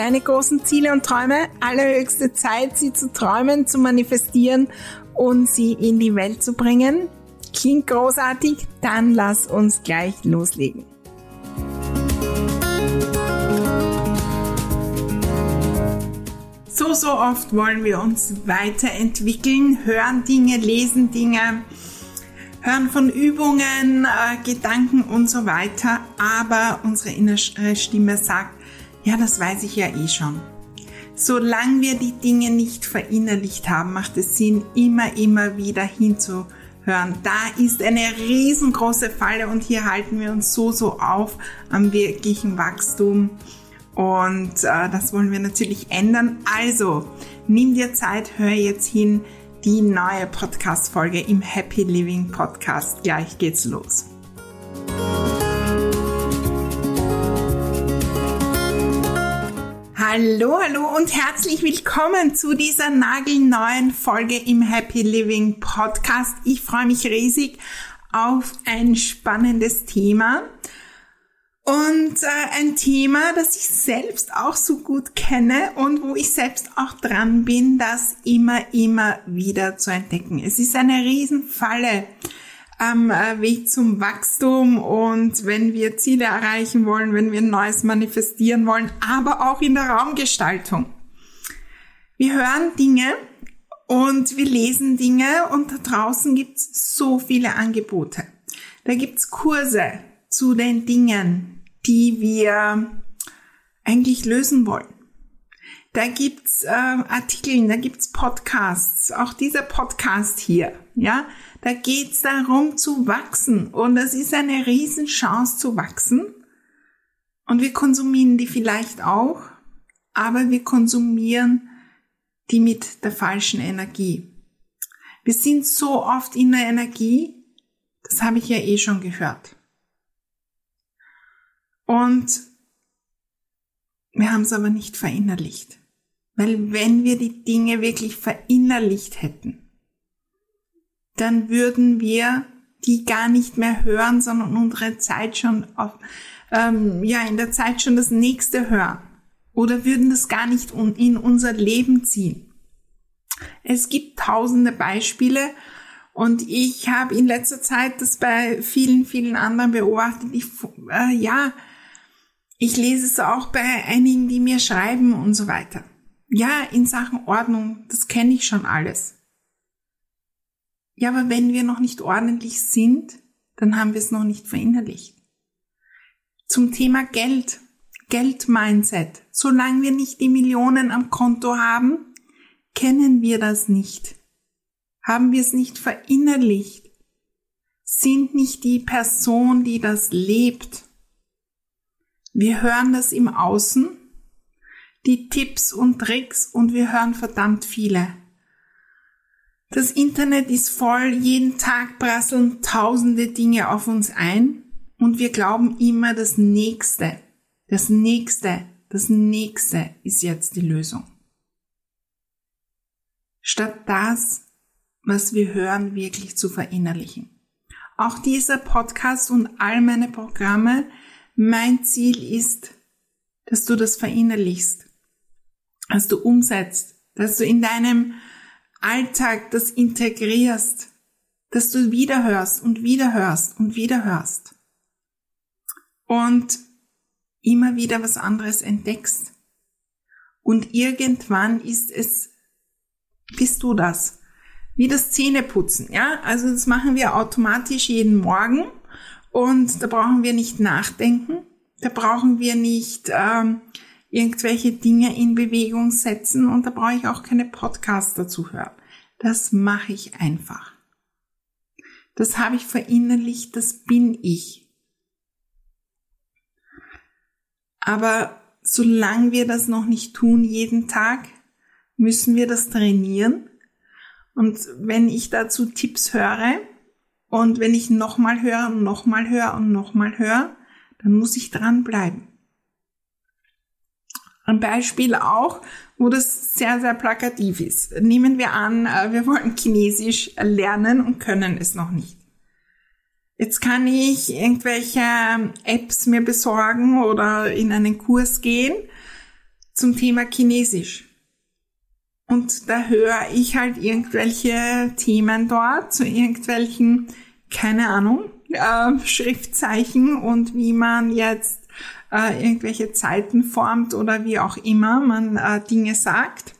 deine großen Ziele und Träume. Allerhöchste Zeit, sie zu träumen, zu manifestieren und sie in die Welt zu bringen. Klingt großartig? Dann lass uns gleich loslegen. So, so oft wollen wir uns weiterentwickeln, hören Dinge, lesen Dinge, hören von Übungen, äh, Gedanken und so weiter, aber unsere innere Stimme sagt, ja, das weiß ich ja eh schon. Solange wir die Dinge nicht verinnerlicht haben, macht es Sinn, immer, immer wieder hinzuhören. Da ist eine riesengroße Falle und hier halten wir uns so, so auf am wirklichen Wachstum. Und äh, das wollen wir natürlich ändern. Also, nimm dir Zeit, hör jetzt hin die neue Podcast-Folge im Happy Living Podcast. Gleich geht's los. Hallo, hallo und herzlich willkommen zu dieser nagelneuen Folge im Happy Living Podcast. Ich freue mich riesig auf ein spannendes Thema und äh, ein Thema, das ich selbst auch so gut kenne und wo ich selbst auch dran bin, das immer, immer wieder zu entdecken. Es ist eine Riesenfalle am äh, Weg zum Wachstum und wenn wir Ziele erreichen wollen, wenn wir Neues manifestieren wollen, aber auch in der Raumgestaltung. Wir hören Dinge und wir lesen Dinge und da draußen gibt's so viele Angebote. Da gibt's Kurse zu den Dingen, die wir eigentlich lösen wollen. Da gibt's äh, Artikel, da gibt's Podcasts, auch dieser Podcast hier, ja. Da geht's darum zu wachsen und es ist eine Riesenchance zu wachsen. Und wir konsumieren die vielleicht auch, aber wir konsumieren die mit der falschen Energie. Wir sind so oft in der Energie, das habe ich ja eh schon gehört. Und wir haben es aber nicht verinnerlicht. Weil wenn wir die Dinge wirklich verinnerlicht hätten, dann würden wir die gar nicht mehr hören, sondern unsere Zeit schon auf, ähm, ja, in der Zeit schon das nächste hören. Oder würden das gar nicht in unser Leben ziehen. Es gibt tausende Beispiele und ich habe in letzter Zeit das bei vielen, vielen anderen beobachtet. Ich, äh, ja, ich lese es auch bei einigen, die mir schreiben und so weiter. Ja, in Sachen Ordnung, das kenne ich schon alles. Ja, aber wenn wir noch nicht ordentlich sind, dann haben wir es noch nicht verinnerlicht. Zum Thema Geld, Geldmindset. Solange wir nicht die Millionen am Konto haben, kennen wir das nicht. Haben wir es nicht verinnerlicht. Sind nicht die Person, die das lebt. Wir hören das im Außen, die Tipps und Tricks und wir hören verdammt viele. Das Internet ist voll, jeden Tag prasseln tausende Dinge auf uns ein und wir glauben immer das Nächste, das Nächste, das Nächste ist jetzt die Lösung. Statt das, was wir hören, wirklich zu verinnerlichen. Auch dieser Podcast und all meine Programme, mein Ziel ist, dass du das verinnerlichst, dass du umsetzt, dass du in deinem Alltag das integrierst, dass du wiederhörst und wiederhörst und wiederhörst und immer wieder was anderes entdeckst. Und irgendwann ist es, bist du das. Wie das Zähneputzen, ja? Also das machen wir automatisch jeden Morgen und da brauchen wir nicht nachdenken, da brauchen wir nicht ähm, irgendwelche Dinge in Bewegung setzen und da brauche ich auch keine Podcasts dazu hören. Das mache ich einfach. Das habe ich verinnerlicht, das bin ich. Aber solange wir das noch nicht tun, jeden Tag, müssen wir das trainieren. Und wenn ich dazu Tipps höre und wenn ich nochmal höre und nochmal höre und nochmal höre, dann muss ich dranbleiben. Ein Beispiel auch, wo das sehr, sehr plakativ ist. Nehmen wir an, äh, wir wollen Chinesisch lernen und können es noch nicht. Jetzt kann ich irgendwelche Apps mir besorgen oder in einen Kurs gehen zum Thema Chinesisch. Und da höre ich halt irgendwelche Themen dort zu irgendwelchen, keine Ahnung, äh, Schriftzeichen und wie man jetzt äh, irgendwelche Zeiten formt oder wie auch immer man äh, Dinge sagt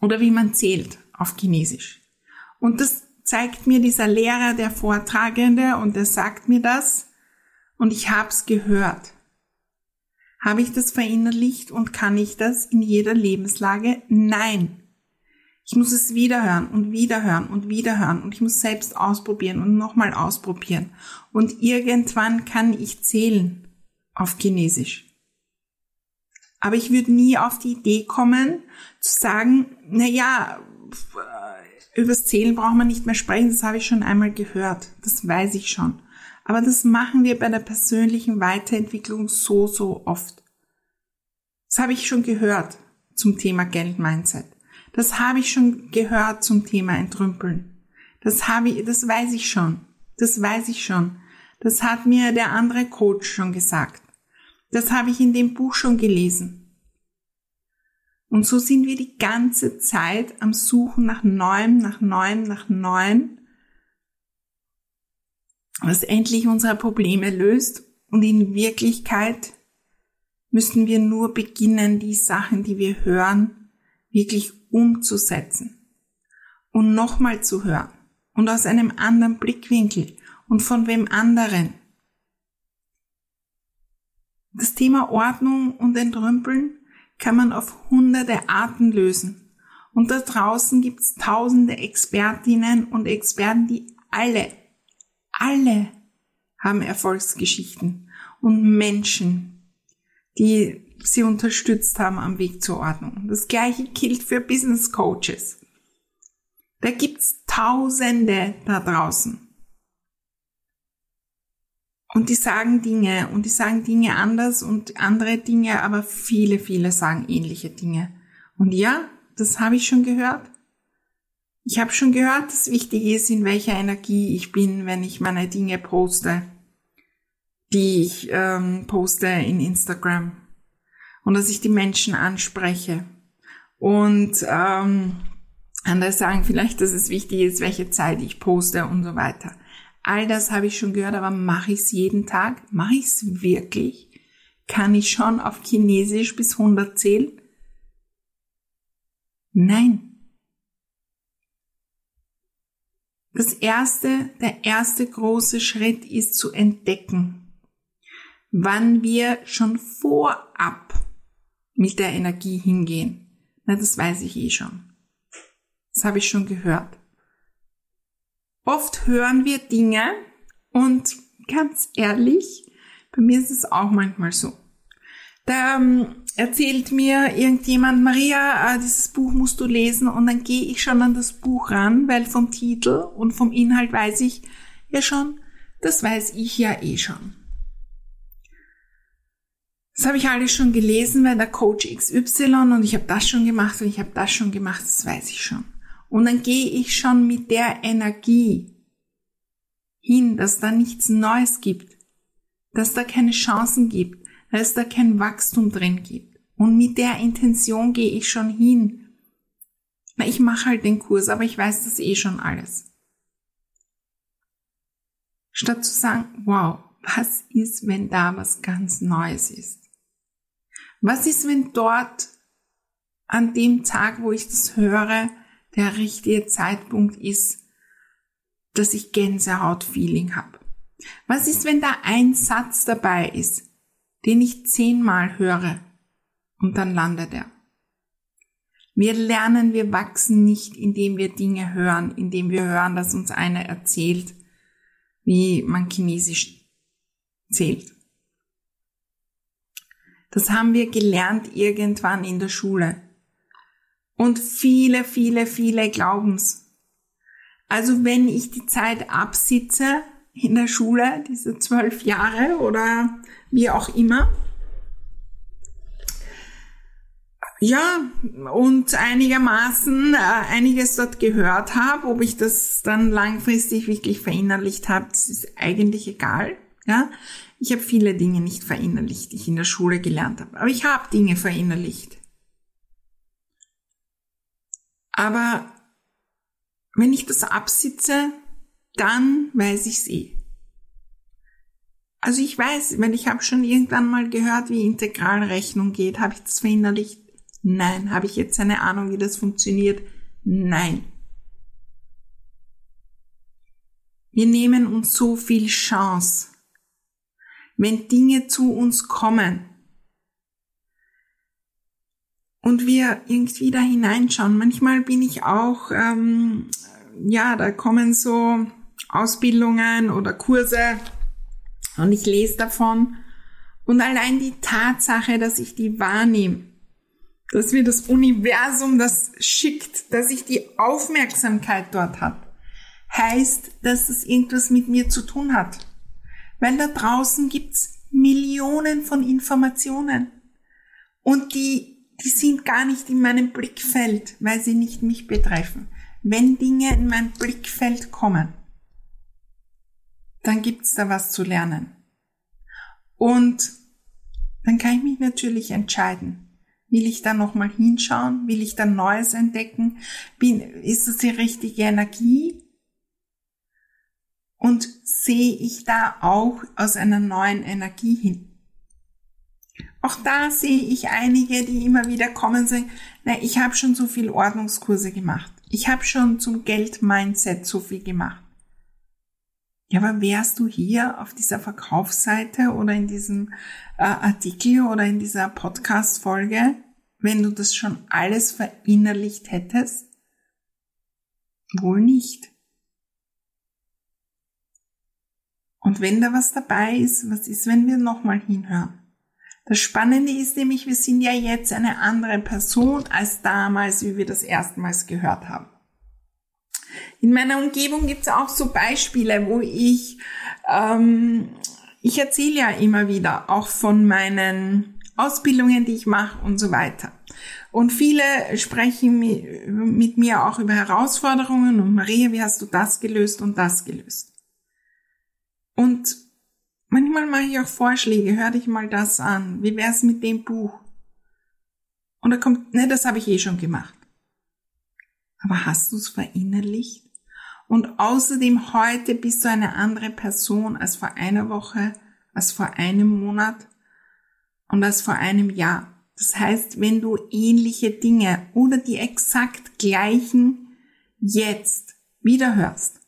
oder wie man zählt auf Chinesisch. Und das zeigt mir dieser Lehrer, der Vortragende, und er sagt mir das und ich hab's gehört. Habe ich das verinnerlicht und kann ich das in jeder Lebenslage? Nein. Ich muss es wiederhören und wiederhören und wiederhören und ich muss selbst ausprobieren und nochmal ausprobieren. Und irgendwann kann ich zählen auf Chinesisch. Aber ich würde nie auf die Idee kommen, zu sagen, na ja, übers Zählen braucht man nicht mehr sprechen, das habe ich schon einmal gehört, das weiß ich schon. Aber das machen wir bei der persönlichen Weiterentwicklung so, so oft. Das habe ich schon gehört zum Thema Geld-Mindset. Das habe ich schon gehört zum Thema Entrümpeln. Das habe ich, das weiß ich schon. Das weiß ich schon. Das hat mir der andere Coach schon gesagt. Das habe ich in dem Buch schon gelesen. Und so sind wir die ganze Zeit am Suchen nach Neuem, nach Neuem, nach Neuem, was endlich unsere Probleme löst. Und in Wirklichkeit müssen wir nur beginnen, die Sachen, die wir hören, wirklich umzusetzen. Und nochmal zu hören. Und aus einem anderen Blickwinkel und von wem anderen. Das Thema Ordnung und Entrümpeln kann man auf hunderte Arten lösen. Und da draußen gibt's tausende Expertinnen und Experten, die alle, alle haben Erfolgsgeschichten und Menschen, die sie unterstützt haben am Weg zur Ordnung. Das gleiche gilt für Business Coaches. Da gibt's Tausende da draußen. Und die sagen Dinge und die sagen Dinge anders und andere Dinge, aber viele, viele sagen ähnliche Dinge. Und ja, das habe ich schon gehört. Ich habe schon gehört, dass wichtig ist, in welcher Energie ich bin, wenn ich meine Dinge poste, die ich ähm, poste in Instagram. Und dass ich die Menschen anspreche. Und ähm, andere sagen vielleicht, dass es wichtig ist, welche Zeit ich poste und so weiter. All das habe ich schon gehört, aber mache ich es jeden Tag? Mache ich es wirklich? Kann ich schon auf Chinesisch bis 100 zählen? Nein. Das erste, der erste große Schritt ist zu entdecken, wann wir schon vorab mit der Energie hingehen. Na, das weiß ich eh schon. Das habe ich schon gehört. Oft hören wir Dinge und ganz ehrlich, bei mir ist es auch manchmal so. Da ähm, erzählt mir irgendjemand, Maria, äh, dieses Buch musst du lesen und dann gehe ich schon an das Buch ran, weil vom Titel und vom Inhalt weiß ich ja schon, das weiß ich ja eh schon. Das habe ich alles schon gelesen, weil der Coach XY und ich habe das schon gemacht und ich habe das schon gemacht, das weiß ich schon. Und dann gehe ich schon mit der Energie hin, dass da nichts Neues gibt, dass da keine Chancen gibt, dass da kein Wachstum drin gibt. Und mit der Intention gehe ich schon hin. Na, ich mache halt den Kurs, aber ich weiß das eh schon alles. Statt zu sagen, wow, was ist, wenn da was ganz Neues ist? Was ist, wenn dort an dem Tag, wo ich das höre, der richtige Zeitpunkt ist, dass ich Gänsehaut-Feeling habe? Was ist, wenn da ein Satz dabei ist, den ich zehnmal höre und dann landet er? Wir lernen, wir wachsen nicht, indem wir Dinge hören, indem wir hören, dass uns einer erzählt, wie man Chinesisch zählt. Das haben wir gelernt irgendwann in der Schule. Und viele, viele, viele glauben's. Also wenn ich die Zeit absitze in der Schule, diese zwölf Jahre oder wie auch immer, ja, und einigermaßen äh, einiges dort gehört habe, ob ich das dann langfristig wirklich verinnerlicht habe, das ist eigentlich egal. Ja, ich habe viele Dinge nicht verinnerlicht, die ich in der Schule gelernt habe, aber ich habe Dinge verinnerlicht. Aber wenn ich das absitze, dann weiß ich's eh. Also ich weiß, wenn ich habe schon irgendwann mal gehört, wie Integralrechnung geht, habe ich das verinnerlicht? Nein. Habe ich jetzt eine Ahnung, wie das funktioniert? Nein. Wir nehmen uns so viel Chance. Wenn Dinge zu uns kommen und wir irgendwie da hineinschauen, manchmal bin ich auch, ähm, ja, da kommen so Ausbildungen oder Kurse und ich lese davon und allein die Tatsache, dass ich die wahrnehme, dass mir das Universum das schickt, dass ich die Aufmerksamkeit dort habe, heißt, dass es irgendwas mit mir zu tun hat. Weil da draußen gibt's Millionen von Informationen und die, die sind gar nicht in meinem Blickfeld, weil sie nicht mich betreffen. Wenn Dinge in mein Blickfeld kommen, dann gibt's da was zu lernen. Und dann kann ich mich natürlich entscheiden Will ich da nochmal hinschauen? Will ich da Neues entdecken? Bin, ist das die richtige Energie? Und sehe ich da auch aus einer neuen Energie hin? Auch da sehe ich einige, die immer wieder kommen und sagen, na, ich habe schon so viel Ordnungskurse gemacht. Ich habe schon zum Geld-Mindset so viel gemacht. Ja, aber wärst du hier auf dieser Verkaufsseite oder in diesem äh, Artikel oder in dieser Podcast-Folge, wenn du das schon alles verinnerlicht hättest? Wohl nicht. Und wenn da was dabei ist, was ist, wenn wir nochmal hinhören? Das Spannende ist nämlich, wir sind ja jetzt eine andere Person als damals, wie wir das erstmals gehört haben. In meiner Umgebung gibt es auch so Beispiele, wo ich, ähm, ich erzähle ja immer wieder auch von meinen Ausbildungen, die ich mache und so weiter. Und viele sprechen mit mir auch über Herausforderungen und Maria, wie hast du das gelöst und das gelöst? Und manchmal mache ich auch Vorschläge, hör dich mal das an, wie wär's mit dem Buch? Und da kommt, ne, das habe ich eh schon gemacht. Aber hast du es verinnerlicht? Und außerdem heute bist du eine andere Person als vor einer Woche, als vor einem Monat und als vor einem Jahr. Das heißt, wenn du ähnliche Dinge oder die exakt gleichen jetzt wieder hörst,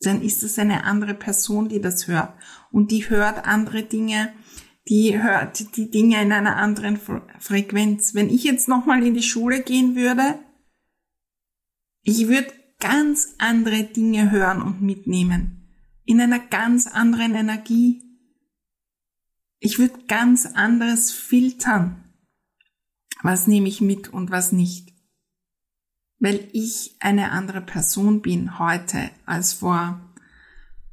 dann ist es eine andere Person, die das hört. Und die hört andere Dinge, die hört die Dinge in einer anderen Frequenz. Wenn ich jetzt nochmal in die Schule gehen würde, ich würde ganz andere Dinge hören und mitnehmen. In einer ganz anderen Energie. Ich würde ganz anderes filtern. Was nehme ich mit und was nicht. Weil ich eine andere Person bin heute als vor,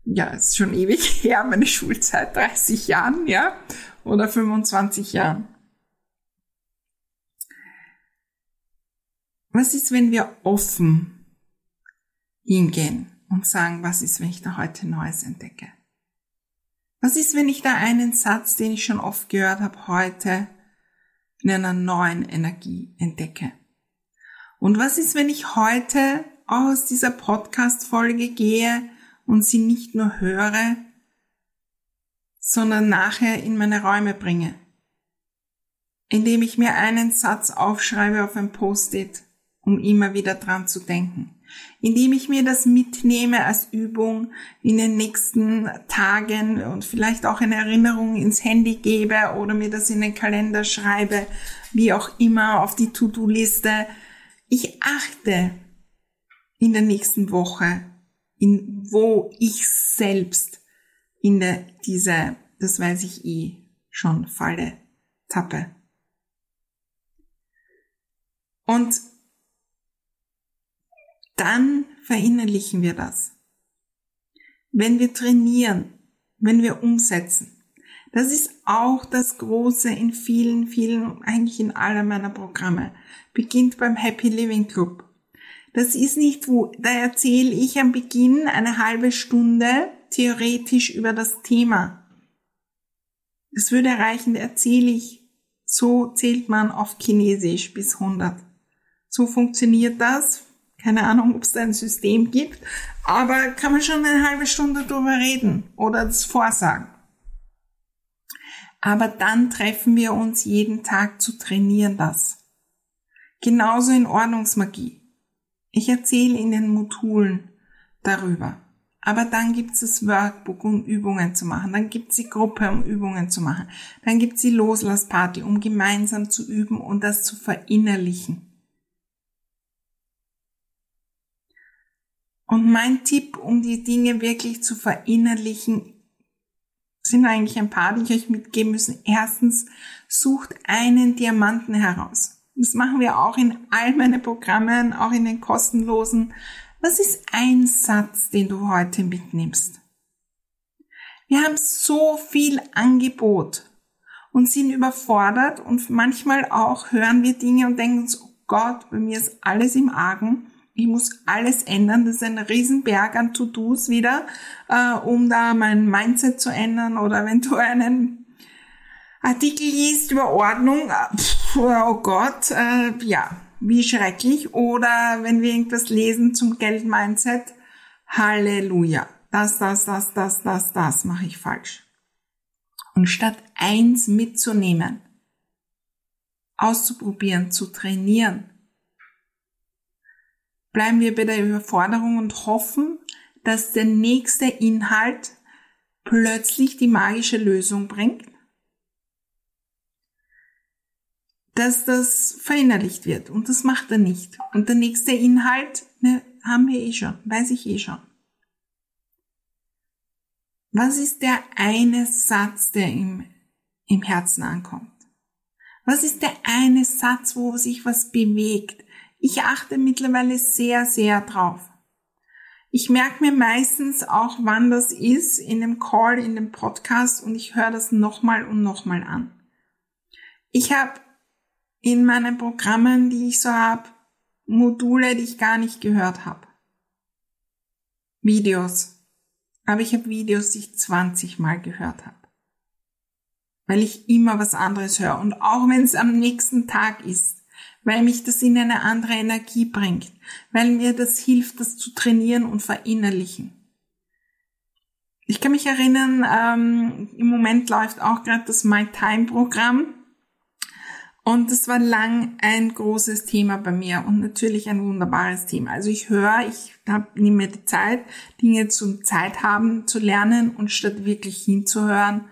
ja, ist schon ewig her, meine Schulzeit, 30 Jahren, ja, oder 25 Jahren. Was ist, wenn wir offen hingehen und sagen, was ist, wenn ich da heute Neues entdecke? Was ist, wenn ich da einen Satz, den ich schon oft gehört habe, heute in einer neuen Energie entdecke? Und was ist, wenn ich heute aus dieser Podcast-Folge gehe und sie nicht nur höre, sondern nachher in meine Räume bringe. Indem ich mir einen Satz aufschreibe auf ein Post-it, um immer wieder dran zu denken. Indem ich mir das mitnehme als Übung in den nächsten Tagen und vielleicht auch eine Erinnerung ins Handy gebe oder mir das in den Kalender schreibe, wie auch immer auf die To-Do-Liste. Ich achte in der nächsten Woche, in wo ich selbst in der, diese, das weiß ich eh, schon Falle tappe. Und dann verinnerlichen wir das. Wenn wir trainieren, wenn wir umsetzen. Das ist auch das Große in vielen, vielen, eigentlich in aller meiner Programme. Beginnt beim Happy Living Club. Das ist nicht, wo, da erzähle ich am Beginn eine halbe Stunde theoretisch über das Thema. Es würde reichen, erzähle ich, so zählt man auf Chinesisch bis 100. So funktioniert das. Keine Ahnung, ob es da ein System gibt, aber kann man schon eine halbe Stunde drüber reden oder das vorsagen. Aber dann treffen wir uns jeden Tag zu trainieren das. Genauso in Ordnungsmagie. Ich erzähle in den Modulen darüber. Aber dann gibt's das Workbook, um Übungen zu machen. Dann gibt's die Gruppe, um Übungen zu machen. Dann gibt's die Loslassparty, um gemeinsam zu üben und das zu verinnerlichen. Und mein Tipp, um die Dinge wirklich zu verinnerlichen, sind eigentlich ein paar, die ich euch mitgeben müssen. Erstens, sucht einen Diamanten heraus. Das machen wir auch in all meinen Programmen, auch in den kostenlosen was ist ein Satz, den du heute mitnimmst? Wir haben so viel Angebot und sind überfordert und manchmal auch hören wir Dinge und denken uns, oh Gott, bei mir ist alles im Argen. Ich muss alles ändern. Das ist ein Riesenberg an To-Dos wieder, äh, um da mein Mindset zu ändern. Oder wenn du einen Artikel liest über Ordnung, äh, pff, oh Gott, äh, ja, wie schrecklich. Oder wenn wir irgendwas lesen zum Geld-Mindset, Halleluja. Das, das, das, das, das, das mache ich falsch. Und statt eins mitzunehmen, auszuprobieren, zu trainieren, bleiben wir bei der Überforderung und hoffen, dass der nächste Inhalt plötzlich die magische Lösung bringt dass das verinnerlicht wird. Und das macht er nicht. Und der nächste Inhalt, ne, haben wir eh schon, weiß ich eh schon. Was ist der eine Satz, der im, im Herzen ankommt? Was ist der eine Satz, wo sich was bewegt? Ich achte mittlerweile sehr, sehr drauf. Ich merke mir meistens auch, wann das ist, in dem Call, in dem Podcast und ich höre das nochmal und nochmal an. Ich habe in meinen Programmen, die ich so habe, Module, die ich gar nicht gehört habe. Videos. Aber ich habe Videos, die ich 20 Mal gehört habe. Weil ich immer was anderes höre. Und auch wenn es am nächsten Tag ist, weil mich das in eine andere Energie bringt, weil mir das hilft, das zu trainieren und verinnerlichen. Ich kann mich erinnern, ähm, im Moment läuft auch gerade das My Time Programm und das war lang ein großes Thema bei mir und natürlich ein wunderbares Thema. Also ich höre, ich hab, nehme mir die Zeit, Dinge zum Zeit haben zu lernen und statt wirklich hinzuhören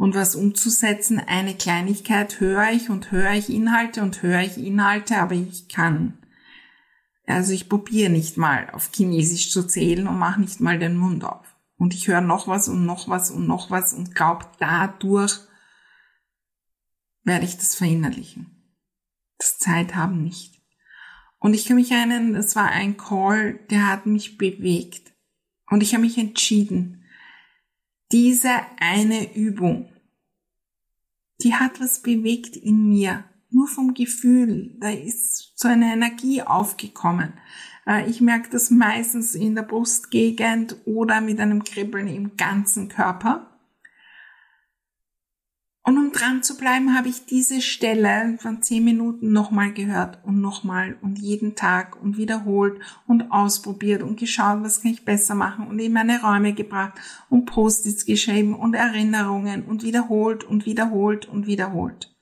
und was umzusetzen, eine Kleinigkeit höre ich und höre ich Inhalte und höre ich Inhalte, aber ich kann. Also ich probiere nicht mal auf Chinesisch zu zählen und mache nicht mal den Mund auf. Und ich höre noch was und noch was und noch was und glaube dadurch, werde ich das verinnerlichen. Das Zeit haben nicht. Und ich kann mich erinnern, es war ein Call, der hat mich bewegt. Und ich habe mich entschieden, diese eine Übung, die hat was bewegt in mir. Nur vom Gefühl, da ist so eine Energie aufgekommen. Äh, ich merke das meistens in der Brustgegend oder mit einem Kribbeln im ganzen Körper. Und um dran zu bleiben, habe ich diese Stelle von zehn Minuten nochmal gehört und nochmal und jeden Tag und wiederholt und ausprobiert und geschaut, was kann ich besser machen und in meine Räume gebracht und Post-its geschrieben und Erinnerungen und wiederholt und wiederholt und wiederholt.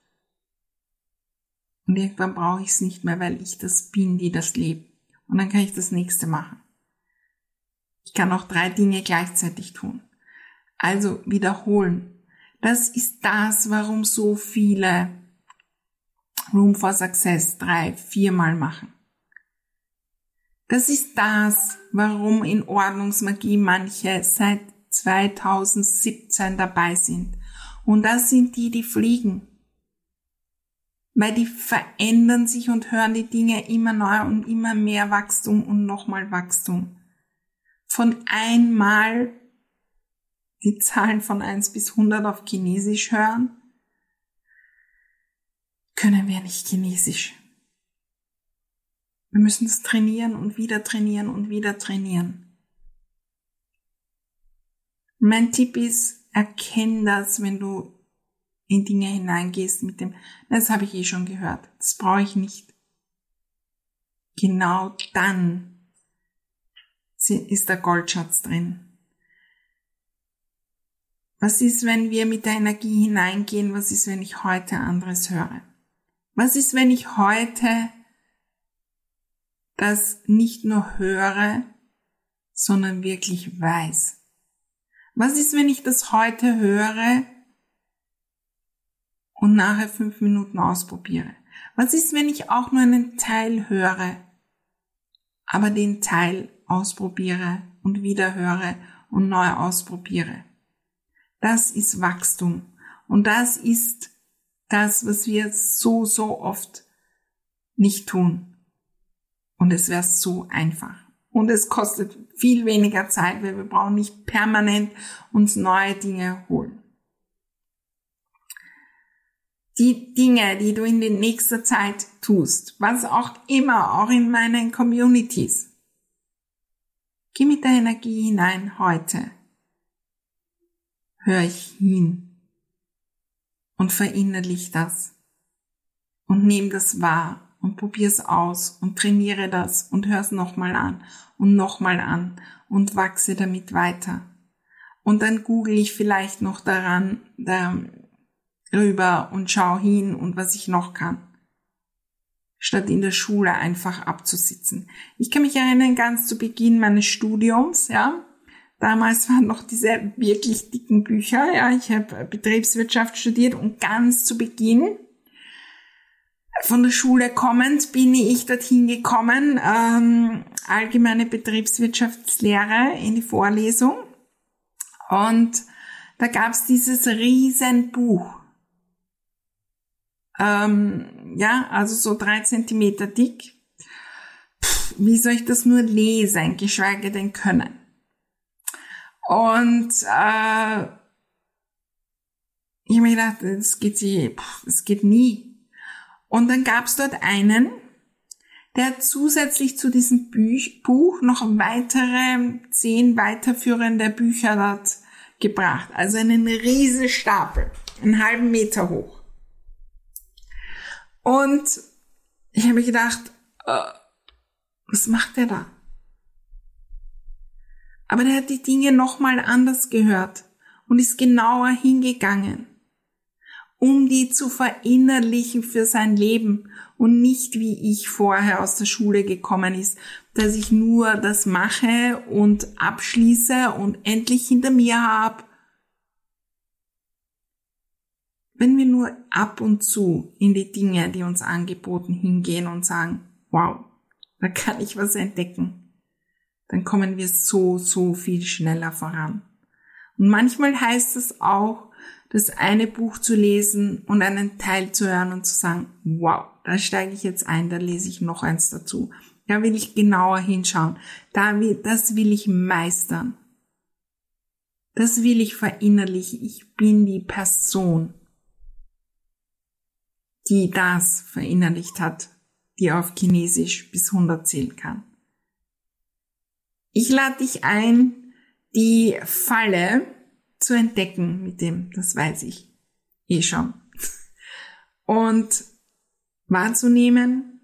Und irgendwann brauche ich es nicht mehr, weil ich das bin, die das lebt. Und dann kann ich das nächste machen. Ich kann auch drei Dinge gleichzeitig tun. Also wiederholen, das ist das, warum so viele Room for Success drei, viermal machen. Das ist das, warum in Ordnungsmagie manche seit 2017 dabei sind. Und das sind die, die fliegen. Weil die verändern sich und hören die Dinge immer neu und immer mehr Wachstum und nochmal Wachstum. Von einmal die Zahlen von 1 bis 100 auf Chinesisch hören, können wir nicht Chinesisch. Wir müssen es trainieren und wieder trainieren und wieder trainieren. Mein Tipp ist, erkenn das, wenn du in Dinge hineingehst mit dem, das habe ich eh schon gehört, das brauche ich nicht. Genau dann ist der Goldschatz drin. Was ist, wenn wir mit der Energie hineingehen? Was ist, wenn ich heute anderes höre? Was ist, wenn ich heute das nicht nur höre, sondern wirklich weiß? Was ist, wenn ich das heute höre und nachher fünf Minuten ausprobiere? Was ist, wenn ich auch nur einen Teil höre, aber den Teil ausprobiere und wieder höre und neu ausprobiere? Das ist Wachstum. Und das ist das, was wir so, so oft nicht tun. Und es wäre so einfach. Und es kostet viel weniger Zeit, weil wir brauchen nicht permanent uns neue Dinge holen. Die Dinge, die du in der nächsten Zeit tust, was auch immer, auch in meinen Communities. Geh mit der Energie hinein heute höre ich hin und verinnerlich das und nehme das wahr und probier's aus und trainiere das und hör's nochmal an und nochmal an und wachse damit weiter. Und dann google ich vielleicht noch daran, darüber und schau hin und was ich noch kann. Statt in der Schule einfach abzusitzen. Ich kann mich erinnern, ganz zu Beginn meines Studiums, ja, Damals waren noch diese wirklich dicken Bücher. Ja, ich habe Betriebswirtschaft studiert und ganz zu Beginn von der Schule kommend bin ich dorthin gekommen, ähm, allgemeine Betriebswirtschaftslehre in die Vorlesung. Und da gab's dieses Riesenbuch. Ähm, ja, also so drei Zentimeter dick. Pff, wie soll ich das nur lesen, geschweige denn können? Und äh, ich habe mir gedacht, das geht, sie, das geht nie. Und dann gab es dort einen, der zusätzlich zu diesem Büch, Buch noch weitere zehn weiterführende Bücher dort gebracht. Also einen riesen Stapel, einen halben Meter hoch. Und ich habe mir gedacht, äh, was macht der da? Aber der hat die Dinge nochmal anders gehört und ist genauer hingegangen, um die zu verinnerlichen für sein Leben und nicht wie ich vorher aus der Schule gekommen ist, dass ich nur das mache und abschließe und endlich hinter mir habe. Wenn wir nur ab und zu in die Dinge, die uns angeboten, hingehen und sagen, wow, da kann ich was entdecken dann kommen wir so, so viel schneller voran. Und manchmal heißt es auch, das eine Buch zu lesen und einen Teil zu hören und zu sagen, wow, da steige ich jetzt ein, da lese ich noch eins dazu. Da will ich genauer hinschauen. Da will, das will ich meistern. Das will ich verinnerlichen. Ich bin die Person, die das verinnerlicht hat, die auf Chinesisch bis 100 zählen kann. Ich lade dich ein, die Falle zu entdecken mit dem, das weiß ich. eh schon. Und wahrzunehmen,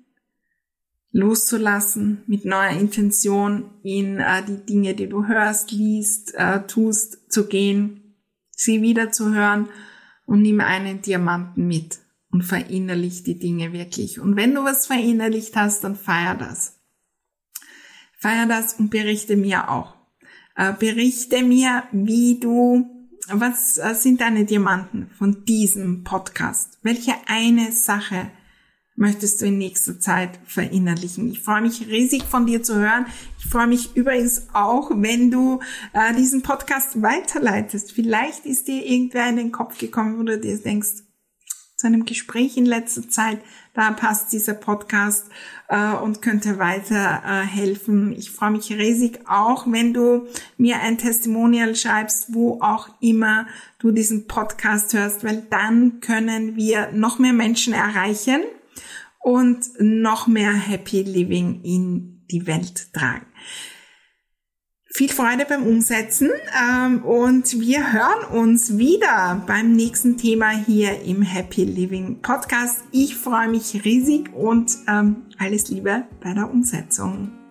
loszulassen, mit neuer Intention in äh, die Dinge, die du hörst, liest, äh, tust, zu gehen, sie wieder zu hören und nimm einen Diamanten mit und verinnerlich die Dinge wirklich. Und wenn du was verinnerlicht hast, dann feier das. Feier das und berichte mir auch. Äh, berichte mir, wie du was äh, sind deine Diamanten von diesem Podcast? Welche eine Sache möchtest du in nächster Zeit verinnerlichen? Ich freue mich riesig von dir zu hören. Ich freue mich übrigens auch, wenn du äh, diesen Podcast weiterleitest. Vielleicht ist dir irgendwer in den Kopf gekommen, wo du dir denkst, einem Gespräch in letzter Zeit, da passt dieser Podcast äh, und könnte weiter äh, helfen. Ich freue mich riesig auch, wenn du mir ein Testimonial schreibst, wo auch immer du diesen Podcast hörst, weil dann können wir noch mehr Menschen erreichen und noch mehr Happy Living in die Welt tragen viel Freude beim Umsetzen ähm, und wir hören uns wieder beim nächsten Thema hier im Happy Living Podcast. Ich freue mich riesig und ähm, alles Liebe bei der Umsetzung.